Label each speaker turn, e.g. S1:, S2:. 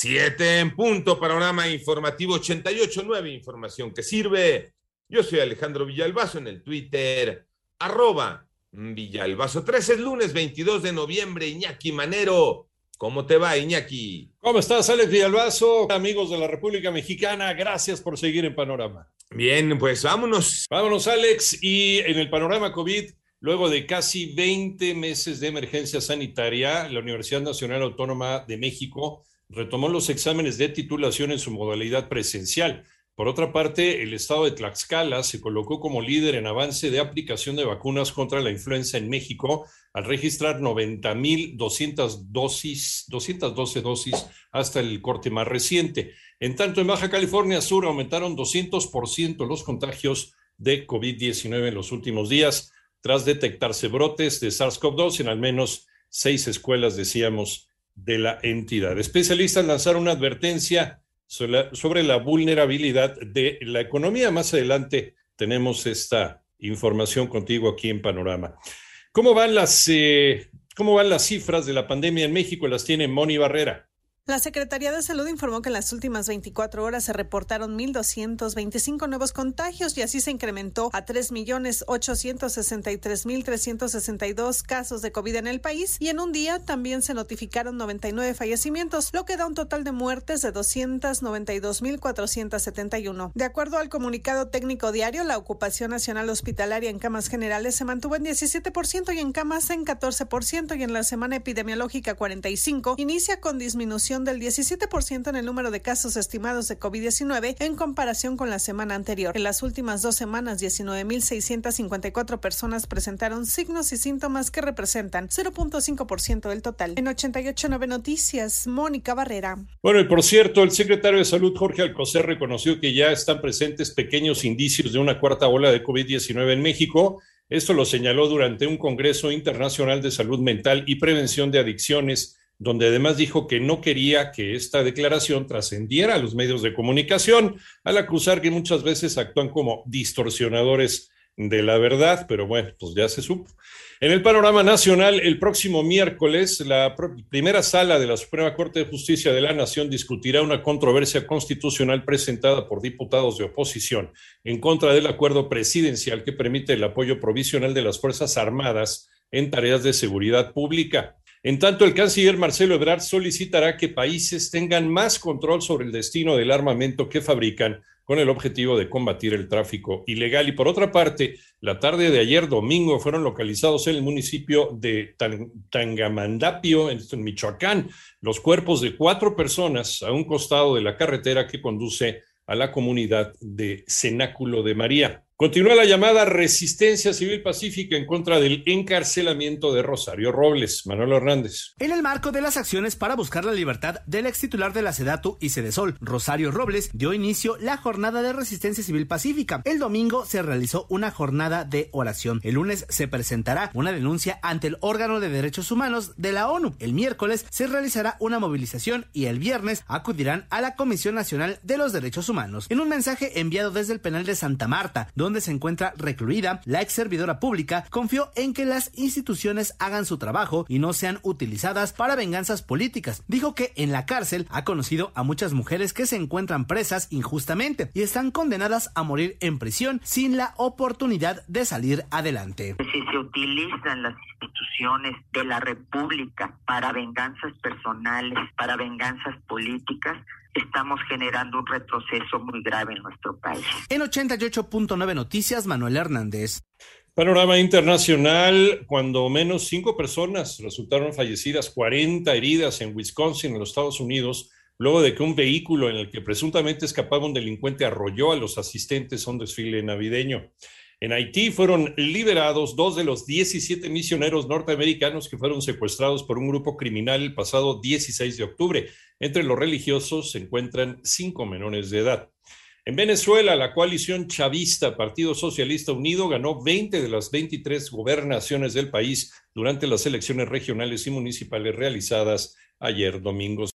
S1: Siete en punto, panorama informativo 88.9, información que sirve. Yo soy Alejandro Villalbazo en el Twitter, arroba Villalbazo 13, es lunes 22 de noviembre, Iñaki Manero. ¿Cómo te va, Iñaki?
S2: ¿Cómo estás, Alex Villalbazo? Amigos de la República Mexicana, gracias por seguir en Panorama.
S1: Bien, pues vámonos.
S2: Vámonos, Alex. Y en el panorama COVID, luego de casi 20 meses de emergencia sanitaria, la Universidad Nacional Autónoma de México retomó los exámenes de titulación en su modalidad presencial. Por otra parte, el estado de Tlaxcala se colocó como líder en avance de aplicación de vacunas contra la influenza en México al registrar 90.200 dosis, 212 dosis hasta el corte más reciente. En tanto, en Baja California Sur aumentaron 200% los contagios de COVID-19 en los últimos días, tras detectarse brotes de SARS-CoV-2 en al menos seis escuelas, decíamos, de la entidad. Especialistas lanzaron una advertencia sobre la, vulnerabilidad de la economía. Más adelante tenemos esta información contigo aquí en Panorama. ¿Cómo van las, eh, cómo van las cifras de la pandemia en México? Las tiene Moni Barrera.
S3: La Secretaría de Salud informó que en las últimas 24 horas se reportaron 1.225 nuevos contagios y así se incrementó a 3.863.362 casos de COVID en el país y en un día también se notificaron 99 fallecimientos, lo que da un total de muertes de 292.471. De acuerdo al comunicado técnico diario, la ocupación nacional hospitalaria en camas generales se mantuvo en 17% y en camas en 14% y en la semana epidemiológica 45 inicia con disminución del 17% en el número de casos estimados de COVID-19 en comparación con la semana anterior. En las últimas dos semanas, 19.654 personas presentaron signos y síntomas que representan 0.5% del total. En 88.9 Noticias, Mónica Barrera.
S2: Bueno, y por cierto, el secretario de Salud, Jorge Alcocer, reconoció que ya están presentes pequeños indicios de una cuarta ola de COVID-19 en México. Esto lo señaló durante un Congreso Internacional de Salud Mental y Prevención de Adicciones donde además dijo que no quería que esta declaración trascendiera a los medios de comunicación, al acusar que muchas veces actúan como distorsionadores de la verdad, pero bueno, pues ya se supo. En el panorama nacional, el próximo miércoles, la primera sala de la Suprema Corte de Justicia de la Nación discutirá una controversia constitucional presentada por diputados de oposición en contra del acuerdo presidencial que permite el apoyo provisional de las Fuerzas Armadas en tareas de seguridad pública. En tanto, el canciller Marcelo Ebrard solicitará que países tengan más control sobre el destino del armamento que fabrican con el objetivo de combatir el tráfico ilegal. Y por otra parte, la tarde de ayer domingo fueron localizados en el municipio de Tangamandapio, en Michoacán, los cuerpos de cuatro personas a un costado de la carretera que conduce a la comunidad de Cenáculo de María. Continúa la llamada resistencia civil pacífica en contra del encarcelamiento de Rosario Robles. Manuel Hernández.
S4: En el marco de las acciones para buscar la libertad del ex titular de la SEDATU y Cedesol, Rosario Robles, dio inicio la jornada de resistencia civil pacífica. El domingo se realizó una jornada de oración. El lunes se presentará una denuncia ante el órgano de derechos humanos de la ONU. El miércoles se realizará una movilización y el viernes acudirán a la Comisión Nacional de los Derechos Humanos. En un mensaje enviado desde el penal de Santa Marta, donde donde se encuentra recluida, la ex servidora pública confió en que las instituciones hagan su trabajo y no sean utilizadas para venganzas políticas. Dijo que en la cárcel ha conocido a muchas mujeres que se encuentran presas injustamente y están condenadas a morir en prisión sin la oportunidad de salir adelante.
S5: Si se utilizan las instituciones de la República para venganzas personales, para venganzas políticas, estamos generando un retroceso muy grave en nuestro país.
S4: En 88.9 Noticias, Manuel Hernández.
S2: Panorama internacional, cuando menos cinco personas resultaron fallecidas, 40 heridas en Wisconsin, en los Estados Unidos, luego de que un vehículo en el que presuntamente escapaba un delincuente arrolló a los asistentes a un desfile navideño. En Haití fueron liberados dos de los 17 misioneros norteamericanos que fueron secuestrados por un grupo criminal el pasado 16 de octubre. Entre los religiosos se encuentran cinco menores de edad. En Venezuela, la coalición chavista Partido Socialista Unido ganó 20 de las 23 gobernaciones del país durante las elecciones regionales y municipales realizadas ayer domingo.